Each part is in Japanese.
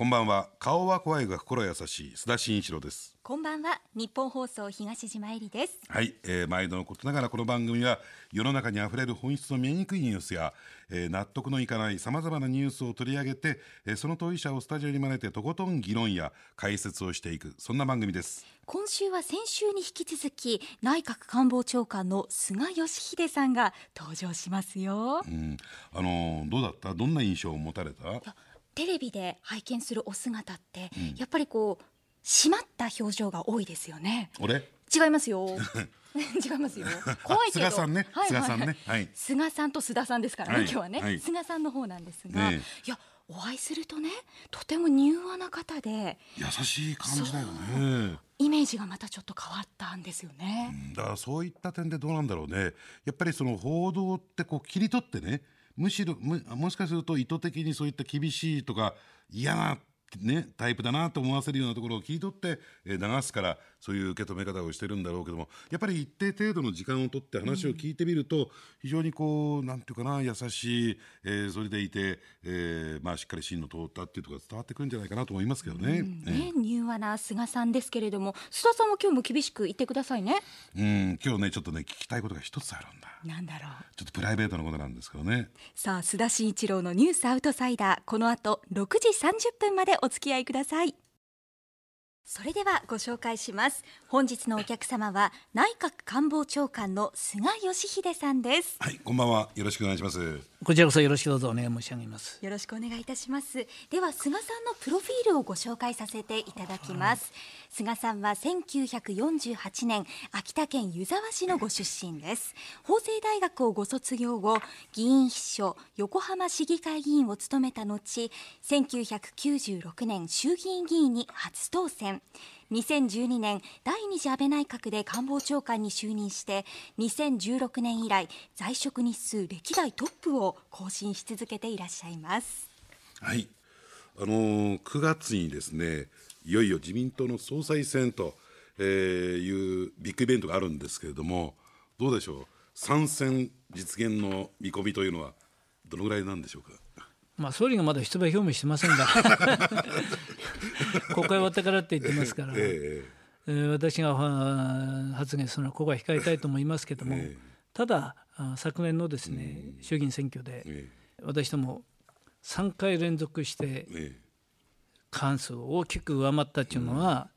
こんばんは。顔は怖いが心優しい。須田慎一郎です。こんばんは。日本放送東島えりです。はい、えー、毎度のことながらこの番組は世の中にあふれる本質の見えにくいニュースや、えー、納得のいかないさまざまなニュースを取り上げて、えー、その当事者をスタジオに招いてとことん議論や解説をしていくそんな番組です。今週は先週に引き続き内閣官房長官の菅義偉さんが登場しますよ、うん、あのどうだった？どんな印象を持たれた？テレビで拝見するお姿って、うん、やっぱりこう締まった表情が多いですよね。俺？違いますよ。違いますよ。怖いけど。菅さんね。はい菅さんね。はい。菅さんと須田さんですからね、今日はね、菅さんの方なんですが、いや。お会いするとねとても柔和な方で優しい感じだよねイメージがまたちょっと変わったんですよね、だからそういった点でどうなんだろうねやっぱりその報道ってこう切り取ってねむしろもしかすると意図的にそういった厳しいとか嫌なね、タイプだなと思わせるようなところを切り取って、えー、流すからそういう受け止め方をしてるんだろうけどもやっぱり一定程度の時間を取って話を聞いてみると、うん、非常にこうなんていうかな優しい、えー、それでいて、えーまあ、しっかり芯の通ったっていうところが伝わってくるんじゃないかなと思いますけどね。うんね柔和な菅さんですけれども須田さんも今日も厳しく言ってくださいね。うん今日ねちょっとね聞きたいことが一つあるんだ。なんだろうちょっとプライベートなことなんですけどねさあ須田慎一郎のニュースアウトサイダーこの後6時30分までお付き合いください。それではご紹介します。本日のお客様は内閣官房長官の菅義偉さんです。はいこんばんは。よろしくお願いします。こちらこそよろしくどうぞお願い申し上げます。よろしくお願いいたします。では菅さんのプロフィールをご紹介させていただきます、はい。菅さんは1948年秋田県湯沢市のご出身です。法政大学をご卒業後議員秘書横浜市議会議員を務めた後1996年衆議院議員に初当選2012年第二次安倍内閣で官房長官に就任して2016年以来在職日数歴代トップを更新し続けていらっしゃいます。はい。あのー、9月にですねいよいよ自民党の総裁選と、え、いうビッグイベントがあるんですけれども、どうでしょう、参戦実現の見込みというのは、どのぐらいなんでしょうか？まあ、総理がまだ出馬表明してませんから 国会終わったからって言ってますから、えー、えー、私が発言するのはここは控えたいと思いますけども、えー、ただ昨年のですね、衆議院選挙で、えー、私ども3回連続して、過半数を大きく上回ったというのは、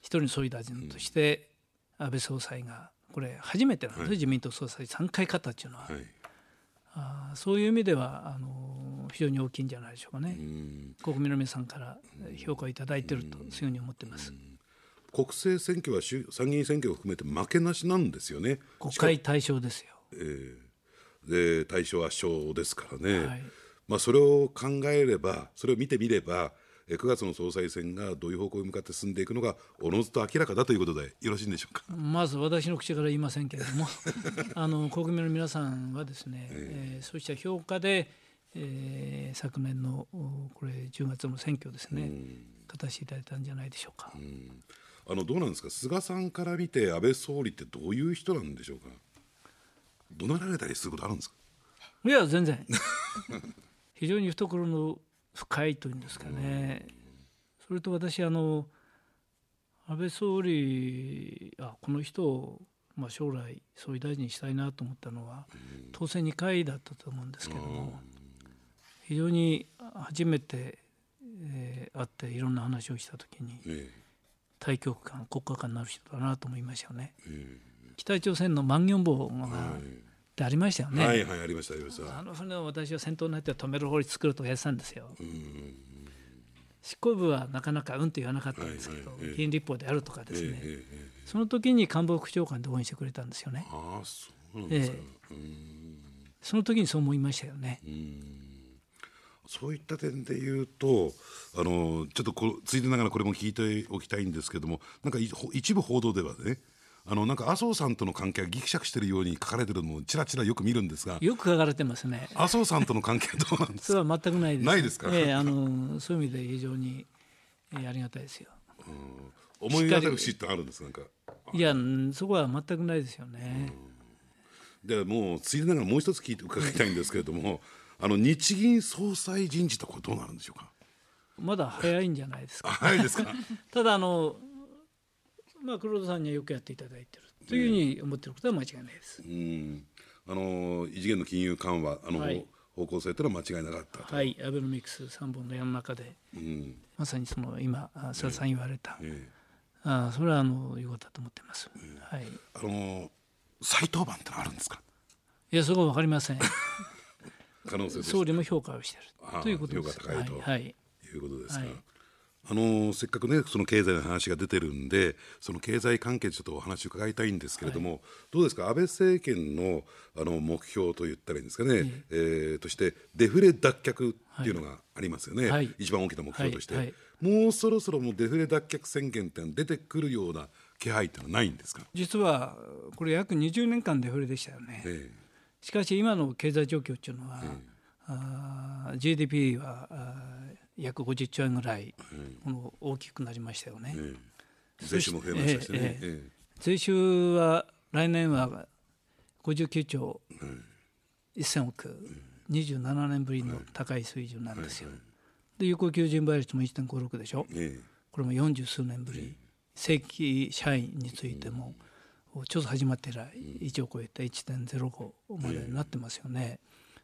一人の総理大臣として安倍総裁がこれ初めてなんです、はい、自民党総裁3回勝ったというのは、はい、あそういう意味ではあの非常に大きいんじゃないでしょうかね。国民の皆さんから評価をいただいているとそういうふうに思っています。国政選挙は参議院選挙を含めて負けなしなんですよね。国会対象ですよ、えー、で対象圧勝ですからね、はい。まあ、それを考えれば、それを見てみれば、9月の総裁選がどういう方向に向かって進んでいくのがおのずと明らかだということでよろしいんでしょうか？まず私の口から言いませんけれども あの国民の皆さんはですね、えー、えー、そうした評価で、えー、昨年のこれ10月の選挙ですね勝たせていただいたんじゃないでしょうか。うあのどうなんですか？菅さんから見て安倍総理ってどういう人なんでしょうか？怒鳴られたりすることあるんですか？いや全然。非常に懐の深いというんですかね、それと私あの安倍総理あこの人を、まあ、将来総理大臣にしたいなと思ったのは、当選2回だったと思うんですけども、非常に初めて、えー、会っていろんな話をした時に、大局観国家観になる人だなと思いましたよね。北朝鮮のマンギョンボウが、ってありましたよね。はいはいありましたありましたあの船を私は先頭になって止める法律作るとやってたんですよ。執行部はなかなかうんと言わなかったんですけど、はいはい、議員立法であるとかですね、ええその時に官房副長官で応援してくれたんですよね。あそうなんですか、えその時にそう思いましたよね。そういった点で言うと、あのちょっとこついでながらこれも聞いておきたいんですけども、なんか一部報道ではね、あのなんか麻生さんとの関係がぎくしゃくしているように書かれてるのもちらちらよく見るんですがよく書かれてますね。麻生さんとの関係どうなんですか？それは全くないです。ないですか、えー、あのそういう意味で非常に、えー、ありがたいですよ、うん、思い当たる節ってあるんですなんか。いやそこは全くないですよね、うん、でもうついでながらもう一つ聞いて伺いたいんですけれども あの日銀総裁人事とこれどうなるんでしょうか？まだ早いんじゃないですか。早いですか？ただあのまあ黒田さんにはよくやっていただいてるというふうに思ってることは間違いないです。うん。あの異次元の金融緩和あの、はい方向性というのは間違いなかったと。はい、アベノミクス三本の矢の中でうん。まさにその今あ菅さん言われた、ええあそれはあのいうことだと思ってます。はい。あの再登板ってのはあるんですか？いやそこはわかりません。可能性総理も評価をしているということです。評価高いとはい、はいいうことですか。はいあのせっかくねその経済の話が出てるんでその経済関係でちょっとお話を伺いたいんですけれども、どうですか？安倍政権のあの目標と言ったらいいんですかね、えーとしてデフレ脱却っていうのがありますよね、はい。一番大きな目標として、はい。はい。もうそろそろもうデフレ脱却宣言って出てくるような気配ってのはないんですか、実はこれ約20年間デフレでしたよね。えしかし今の経済状況っていうのは、あー GDP はあー約50兆円ぐらい、この大きくなりましたよね。ええ税収も増えましたしね、税収は来年は59兆1000億、27年ぶりの高い水準なんですよ。で有効求人倍率も1.56でしょ。ええ。これも40数年ぶり、正規社員についても、ちょっと始まって以来1を超えて1.05までになってますよね。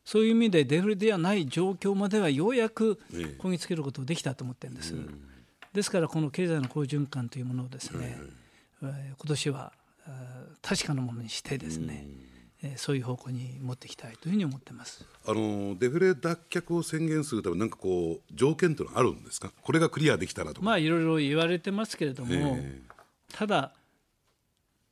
そういう意味でデフレではない状況まではようやくええ。こぎつけることができたと思ってるんです。ですからこの経済の好循環というものをですね、えー今年は確かなものにしてですね、えーそういう方向に持っていきたいというふうに思ってます。あのデフレ脱却を宣言するためになんかこう条件というのはあるんですか？これがクリアできたらとか、まあいろいろ言われてますけれども、え。ただ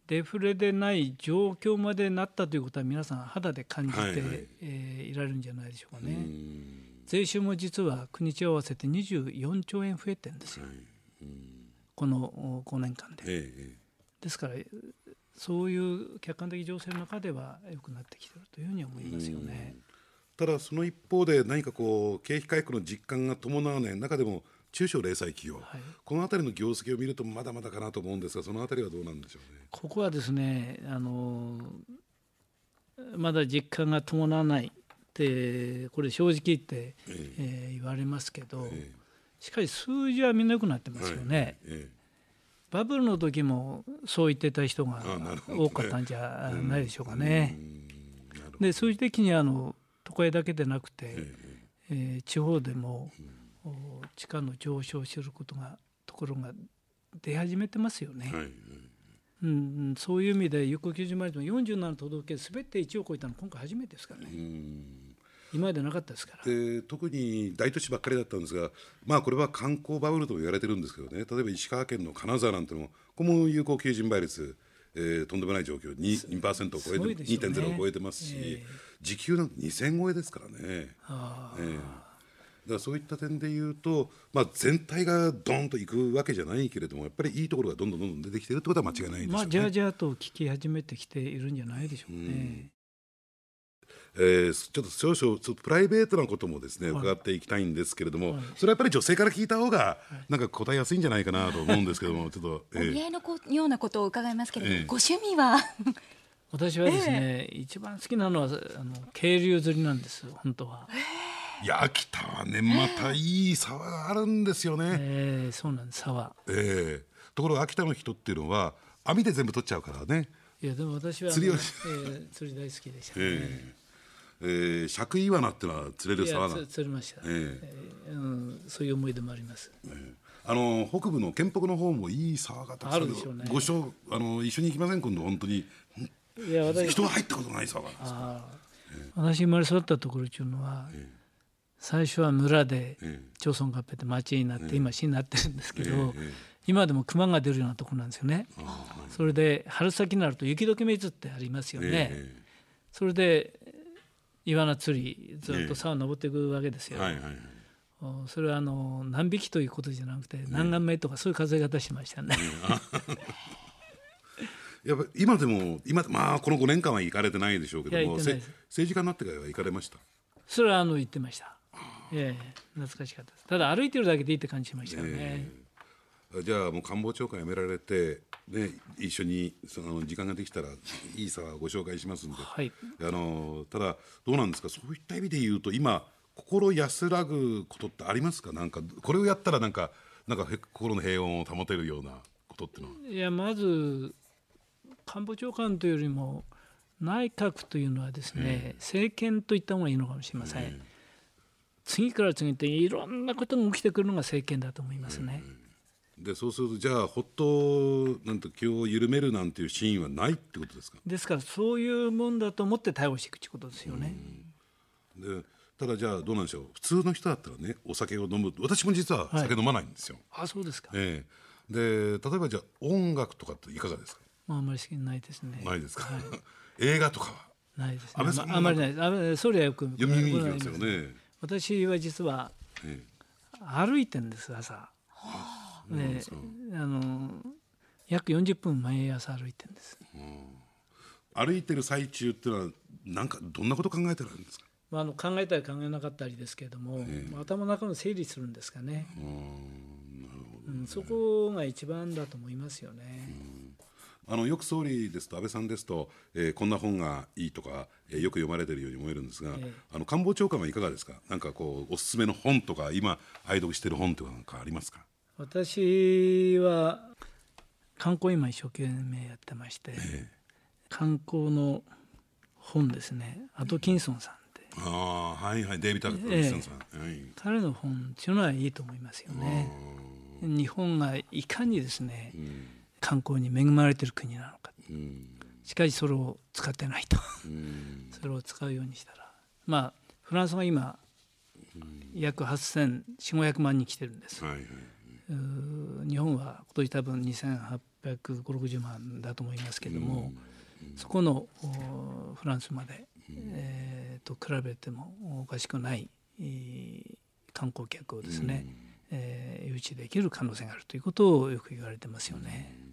デフレでない状況までなったということは皆さん肌で感じて、はいはい。えーいられるんじゃないでしょうかえね。うん。税収も実は国地を合わせて24兆円増えてるんですよ、このお5年間で。えええですからそういう客観的情勢の中では良くなってきているというふうに思いますよね。ただその一方で何かこう景気回復の実感が伴わない中でも中小零細企業、はい。この辺りの業績を見るとまだまだかなと思うんですがその辺りはどうなんでしょうね。ここはですねあのまだ実感が伴わないってこれ正直言って、えー言われますけど、しかし数字はみんな良くなってますよね。えバブルの時もそう言ってた人が多かったんじゃないでしょうかね。で数字的にあの都会だけでなくて、えー地方でも、お地価の上昇することがところが出始めてますよね。えはいうんうん、そういう意味で有効求人倍率も47都道府県すべて1を超えたのは今回初めてですからね、今までなかったですから。で特に大都市ばっかりだったんですが、まあ、これは観光バブルとも言われてるんですけどね。例えば石川県の金沢なんてのもここも有効求人倍率、えーとんでもない状況 2%, 2%を超えて、ね。2.0を超えてますし、え時給なんて2000超えですからね。あ。ええ。だからそういった点で言うと、まあ、全体がドーンといくわけじゃないけれどもやっぱりいいところがどんどんどんどん出てきてるってことは間違いないでしょうね。まあ、じゃあじゃあと聞き始めてきているんじゃないでしょうかね。えーちょっと少々ちょっとプライベートなこともですね、伺っていきたいんですけれども、それはやっぱり女性から聞いた方がなんか答えやすいんじゃないかなと思うんですけどもちょっと、えおー。見合いのこようなことを伺いますけれども、ええ。ご趣味は？私はですね、一番好きなのはあの渓流釣りなんです本当は、いや秋田はねまたいい沢があるんですよね。えーそうなんです沢。ええ。ところが秋田の人っていうのは網で全部取っちゃうからね。いやでも私は釣りをえー釣り大好きでしたね、ええ。ー、尺イワナっていうのは釣れる沢な釣りました、ええ。ーうん、そういう思い出もあります。あの北部の県北の方もいい沢がたくさんある。でしょうね。ごしょあの一緒に行きません？今度本当に。いや私人が入ったことない沢があるんですあー。私生まれ育ったところっていうのは、最初は村でえ町村合併で町になって、今市になってるんですけど、今でも熊が出るようなところなんですよね。それで春先になると雪解け水ってありますよね。えそれでイワナ釣りずっと沢登っていくわけですよ。それはあの何匹ということじゃなくて何眼目とかそういう数え方してましたね。やっぱ今でも今まあこの5年間は行かれてないでしょうけども政治家になってからは行かれました？それはあの言ってました。ええ懐かしかったです。ただ歩いてるだけでいいって感じしましたよね。じゃあもう官房長官辞められて、ね、一緒にその時間ができたらいい沢をご紹介しますんで、はいあのただどうなんですか？そういった意味で言うと今心安らぐことってありますか？なんかこれをやったらなんかなんか心の平穏を保てるようなことってのは。いやまず官房長官というよりも内閣というのはですね、政権といった方がいいのかもしれません。次から次っていろんなことが起きてくるのが政権だと思いますね。でそうするとじゃあほっとなんと気を緩めるなんていうシーンはないってことですか？ですからそういうもんだと思って対応していくということですよね。でただじゃあどうなんでしょう？普通の人だったらねお酒を飲む私も実は酒飲まないんですよ。あそうですか。ええで例えばじゃあ音楽とかっていかがですか？まあ、あんまり好きないですね。ないですか、はい 映画とかは？ないですね。ああまりないです。あまそれはよく読みに行きますよね。私は実はえ歩いてんです朝。であの約40分毎朝歩いてんです。え歩いてる最中っていうのはなんかどんなこと考えてるんですか？まあ、あの考えたり考えなかったりですけれども、まあ頭の中の整理するんですかね。うん、そこが一番だと思いますよね。あのよく総理ですと安倍さんですと、えーこんな本がいいとか、えーよく読まれているように思えるんですが、ええ。あの官房長官はいかがですか？なんかこうおすすめの本とか今愛読している本とかなんかありますか？私は観光今一生懸命やってまして、観光の本ですね。アトキンソンさんって。ああはいはい。デイビッド・アクええトさん、はい。彼の本っていうのはいいと思いますよね。日本がいかにですね、観光に恵まれている国なのか。うん。しかしそれを使ってないと。うん。それを使うようにしたら。まあフランスが今約8,400500万人来てるんです。はいはい日本は今年多分2850万だと思いますけども、そこのおフランスまで、えーと比べてもおかしくない、えー観光客をですね、えー誘致できる可能性があるということをよく言われてますよね。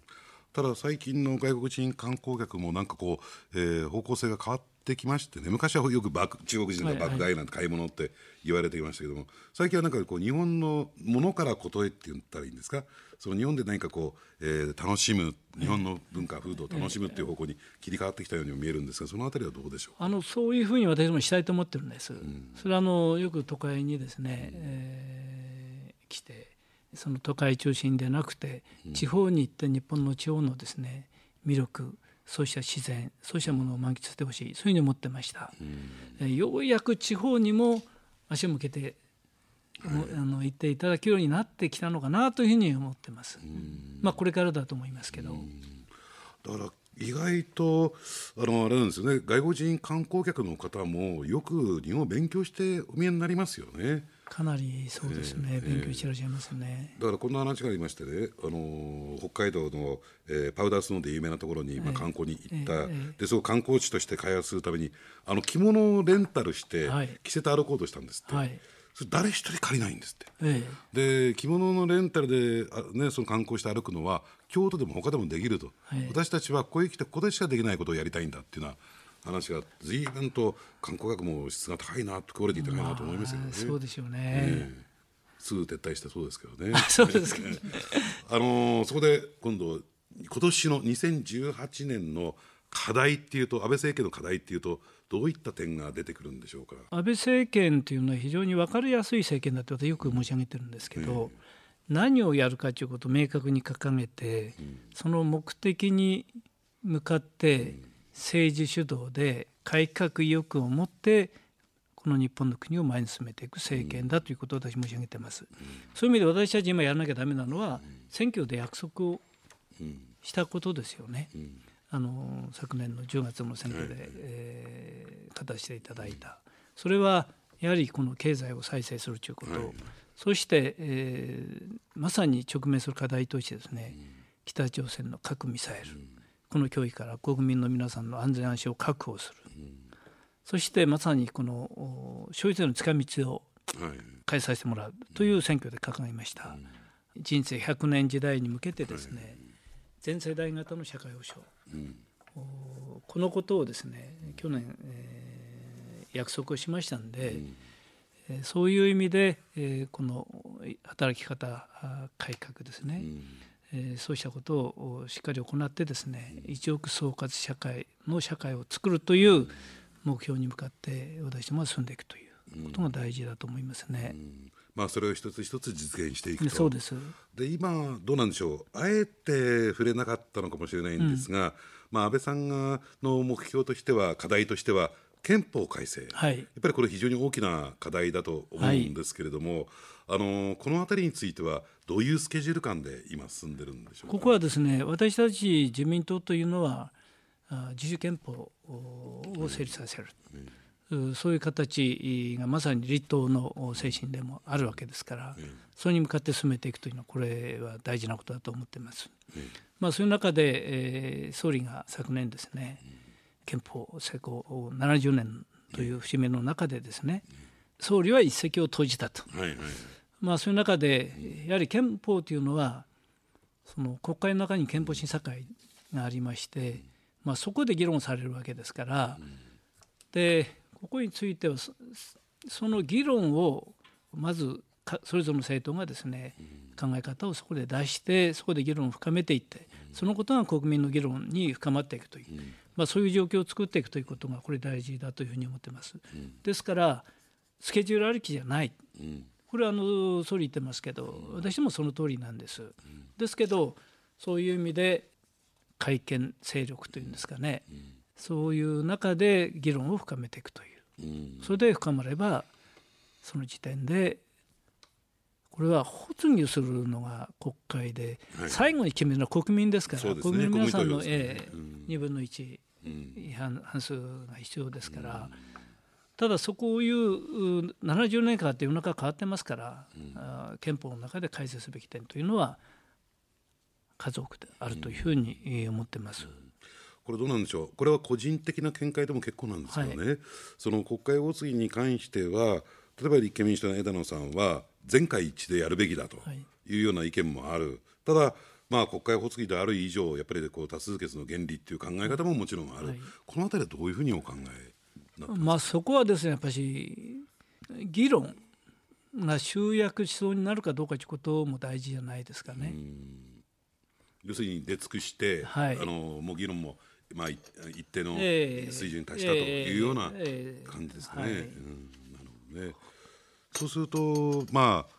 ただ最近の外国人観光客もなんかこう、えー方向性が変わってきましてね。昔はよく中国人が爆買いなんて買い物って言われてきましたけども、最近はなんかこう日本のものからことへって言ったらいいんですか？その日本で何かこう、えー楽しむ日本の文化風土を楽しむっていう方向に切り替わってきたようにも見えるんですがそのあたりはどうでしょう？あのそういうふうに私もしたいと思ってるんです。それはあのよく都会にですね、えー来てその都会中心でなくて、地方に行って日本の地方のですね魅力そうした自然そうしたものを満喫してほしいそういうふうに思ってました。えーようやく地方にも足を向けて、もあの行っていただけるようになってきたのかなというふうに思ってます。まあこれからだと思いますけど。だから意外とあのあれなんですよね外国人観光客の方もよく日本を勉強してお見えになりますよね。かなりそうですね、勉強してらっしゃいますね。だからこんな話がありましてね、あのー北海道の、えーパウダースノーで有名なところに、まあ、観光に行った、でそこを観光地として開発するためにあの着物をレンタルして、はい。着せて歩こうとしたんですって、はい。それ誰一人借りないんですって。ええ。で着物のレンタルであ、ね、その観光して歩くのは京都でも他でもできると、はい。私たちはここへ来てここでしかできないことをやりたいんだっていうような話が随分と観光客も質が高いなクオリティ高いなと思いますよね。あそうでしょうね。ええすぐ撤退してそうですけどね。そうですか。あのーそこで今度今年の2018年の課題っていうと安倍政権の課題っていうとどういった点が出てくるんでしょうか？安倍政権というのは非常に分かりやすい政権だって私よく申し上げてるんですけど、何をやるかということを明確に掲げて、その目的に向かって政治主導で改革意欲を持ってこの日本の国を前に進めていく政権だということを私申し上げてます。そういう意味で私たち今やらなきゃダメなのは選挙で約束をしたことですよね。あの昨年の10月の選挙で、えー勝たせていただいた。それはやはりこの経済を再生するということ、そして、えーまさに直面する課題としてですね、北朝鮮の核ミサイル、この脅威から国民の皆さんの安全安心を確保する、そしてまさにこのお消費税の近道をはい。開催してもらうという選挙で掲げました、人生100年時代に向けてですね、全世代型の社会保障、おこのことをですね去年、えー約束をしましたんで、えーそういう意味で、えーこの働き方あ改革ですね、えーそうしたことをしっかり行ってですね一億総括社会の社会を作るという目標に向かって私どもは進んでいくということが大事だと思いますね。まあ、それを一つ一つ実現していくと。そうです。で今、どうなんでしょう、あえて触れなかったのかもしれないんですが、うん、まあ、安倍さんがの目標としては、課題としては、憲法改正、はい、やっぱりこれ、非常に大きな課題だと思うんですけれども、はい、あのこのあたりについては、どういうスケジュール感で今、進んでるんでしょうここはですね、私たち自民党というのは、自主憲法を成立させる。うん。そういう形がまさに立党の精神でもあるわけですから、それに向かって進めていくというのはこれは大事なことだと思っています。まあ、そういう中で、えー、総理が昨年ですね、憲法施行70年という節目の中でですね、総理は一石を投じたと、まあ、そういう中でやはり憲法というのはその国会の中に憲法審査会がありまして、まあ、そこで議論されるわけですから、でここについてはその議論をまずそれぞれの政党がですね考え方をそこで出してそこで議論を深めていってそのことが国民の議論に深まっていくという、まあ、そういう状況を作っていくということがこれ大事だというふうに思ってます。ですからスケジュールありきじゃない、これはあの総理言ってますけど私もその通りなんです。ですけどそういう意味で改憲勢力というんですかね、そういう中で議論を深めていくという。それで深まればその時点でこれは発議するのが国会で、はい、最後に決めるのは国民ですから、ね、国民の皆さんの、ね。えー、2分の1、違反半数が必要ですから、ただそこをいう70年間って世の中変わってますから、うん、憲法の中で改正すべき点というのは数多くあるというふうに思ってます。うん。これどうなんでしょう、これは個人的な見解でも結構なんですけどね、はい、その国会発議に関しては、例えば立憲民主党の枝野さんは、全会一致でやるべきだとい。うような意見もある、ただ、まあ、国会発議である以上、やっぱりこう多数決の原理っていう考え方ももちろんある、はい、このあたりはどういうふうにお考えまあ、そこはですね、やっぱり議論が集約しそうになるかどうかということも大事じゃないですかね。要するに出尽くして、はい、あのもう議論もまあ、一定の水準に達したというような感じですかね。なるほどね。そうすると、まあ、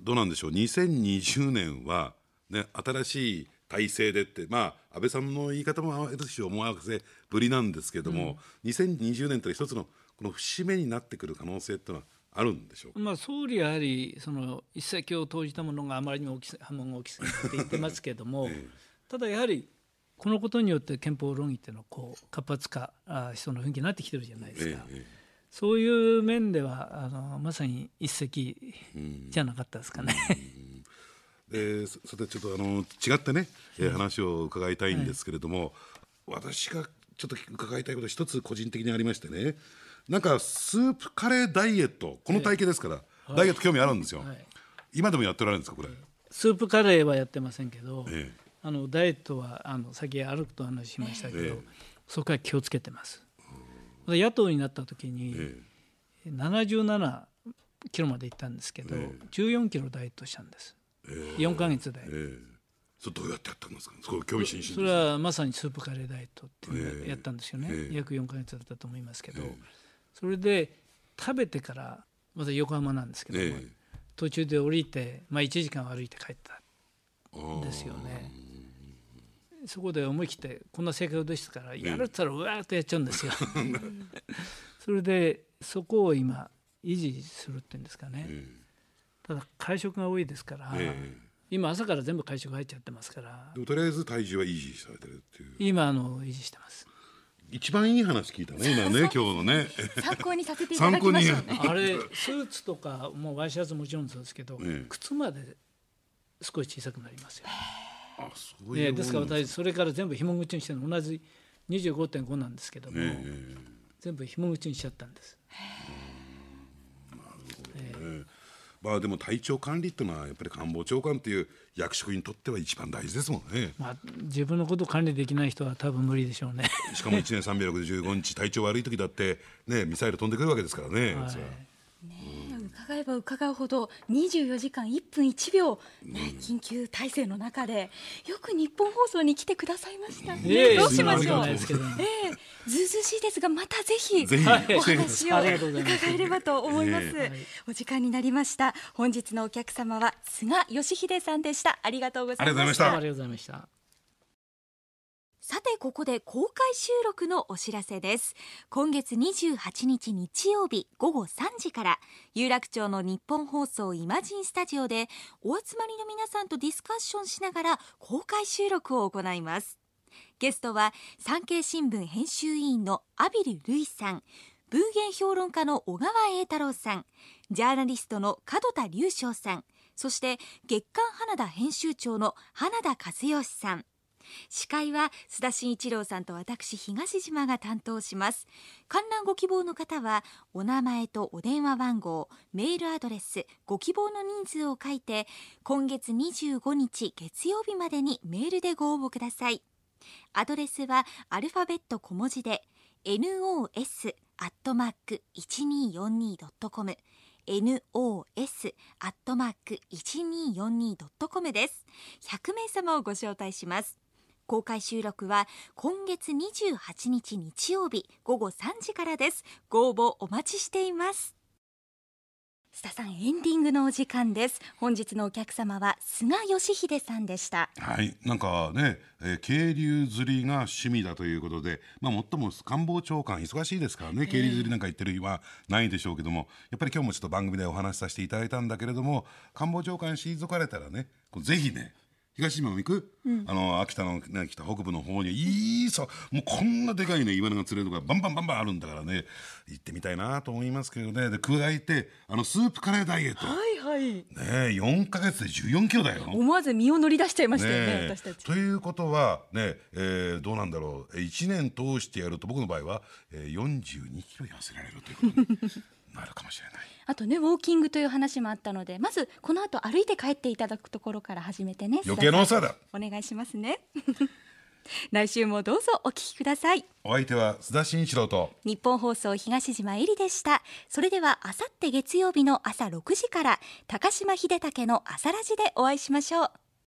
どうなんでしょう、2020年は、ね、新しい体制でって、まあ、安倍さんの言い方もある種思わせぶりなんですけれども、うん、2020年という一つのこの節目になってくる可能性っていうのはあるんでしょうまあ、総理はやはりその一石を投じたものがあまりに大き波紋が大きすぎて言ってますけれども、ええ、ただやはりこのことによって憲法論議っていうのはこう活発化しそうな雰囲気になってきてるじゃないですか。ええ、そういう面ではあのまさに一石じゃなかったですかね。でさてちょっとあの違ってね、え話を伺いたいんですけれども、はい、私がちょっと伺いたいこと一つ個人的にありましてねなんかスープカレーダイエットこの体型ですから、えダイエット興味あるんですよ、はい、今でもやってられるんですかこれ？スープカレーはやってませんけど、ええ。あのダイエットはあの先歩くと話しましたけど、ええ、そこは気をつけてます。野党になった時に、ええ、77キロまで行ったんですけど、ええ、14キロダイエットしたんです。ええ、4か月それどうやってやったんですか？そこ興味津々それはまさにスープカレーダイエットっていうのをやったんですよね。ええ、約4か月だったと思いますけど、え、それで食べてからまた横浜なんですけども、途中で降りてまあ1時間歩いて帰ったんですよね。そこで思い切ってこんな性格でしたからやるったらうわーっとやっちゃうんですよ。それでそこを今維持するっていうんですかね、ただ会食が多いですから、今朝から全部会食入っちゃってますから。とりあえず体重は維持されてるっていう。今あの維持してます。一番いい話聞いたね 今ね今日のね。参考にさせていただきましょうねあれスーツとかもうワイシャツもちろんそうですけど、靴まで少し小さくなりますよ。あそういう、ね、ですから私それから全部紐口にして同じ25.5なんですけども、えー、全部紐口にしちゃったんです。なるほどね、まあでも体調管理っていうのはやっぱり官房長官という役職にとっては一番大事ですもんね。まあ自分のことを管理できない人は多分無理でしょうね。しかも1年365日体調悪い時だってねミサイル飛んでくるわけですからね。はい、ね伺伺えば伺うほど24時間1分1秒、ね、緊急体制の中でよく日本放送に来てくださいました、ね、どうしましょう、ええずうずうしいですがまたぜひお話を伺えればと思います、お時間になりました。本日のお客様は菅義偉さんでした。ありがとうございました。ありがとうございましたさてここで公開収録のお知らせです。今月28日日曜日午後3時から有楽町の日本放送イマジンスタジオでお集まりの皆さんとディスカッションしながら公開収録を行います。ゲストは産経新聞編集委員の阿比ル・ルイさん文芸評論家の小川栄太郎さんジャーナリストの門田隆翔さんそして月刊花田編集長の花田和義さん。司会は須田慎一郎さんと私東島が担当します。観覧ご希望の方はお名前とお電話番号メールアドレスご希望の人数を書いて今月25日月曜日までにメールでご応募ください。アドレスはアルファベット小文字で nos アットマーク 1242.com nos アットマーク 1242.com です。100名様をご招待します。公開収録は今月28日日曜日午後3時からです。ご応募お待ちしています。須田さんエンディングのお時間です。本日のお客様は菅義偉さんでした。はい。なんかね、えー、渓流釣りが趣味だということでまあ最も官房長官忙しいですからね。渓流釣りなんか行ってる日はないでしょうけどもやっぱり今日もちょっと番組でお話しさせていただいたんだけれども官房長官退かれたらねぜひね東島も行く、うん、あの秋田の、ね、北北部の方にいいさもうこんなでかいねイワナが釣れるとかバンバンバンバンあるんだからね。行ってみたいなと思いますけどね。で加えてあのスープカレーダイエット。はいはい。ね4か月で14キロだよ。思わず身を乗り出しちゃいましたよね、ね、私たち。ということはね、えー、どうなんだろう。1年通してやると僕の場合は、えー、42キロ痩せられるということになるかもしれない。あとねウォーキングという話もあったのでまずこの後歩いて帰っていただくところから始めてね余計なお世話だ。お願いしますね。来週もどうぞお聞きください。お相手は須田慎一郎と日本放送東島えりでした。それではあさって月曜日の朝6時から高島秀武の朝ラジでお会いしましょう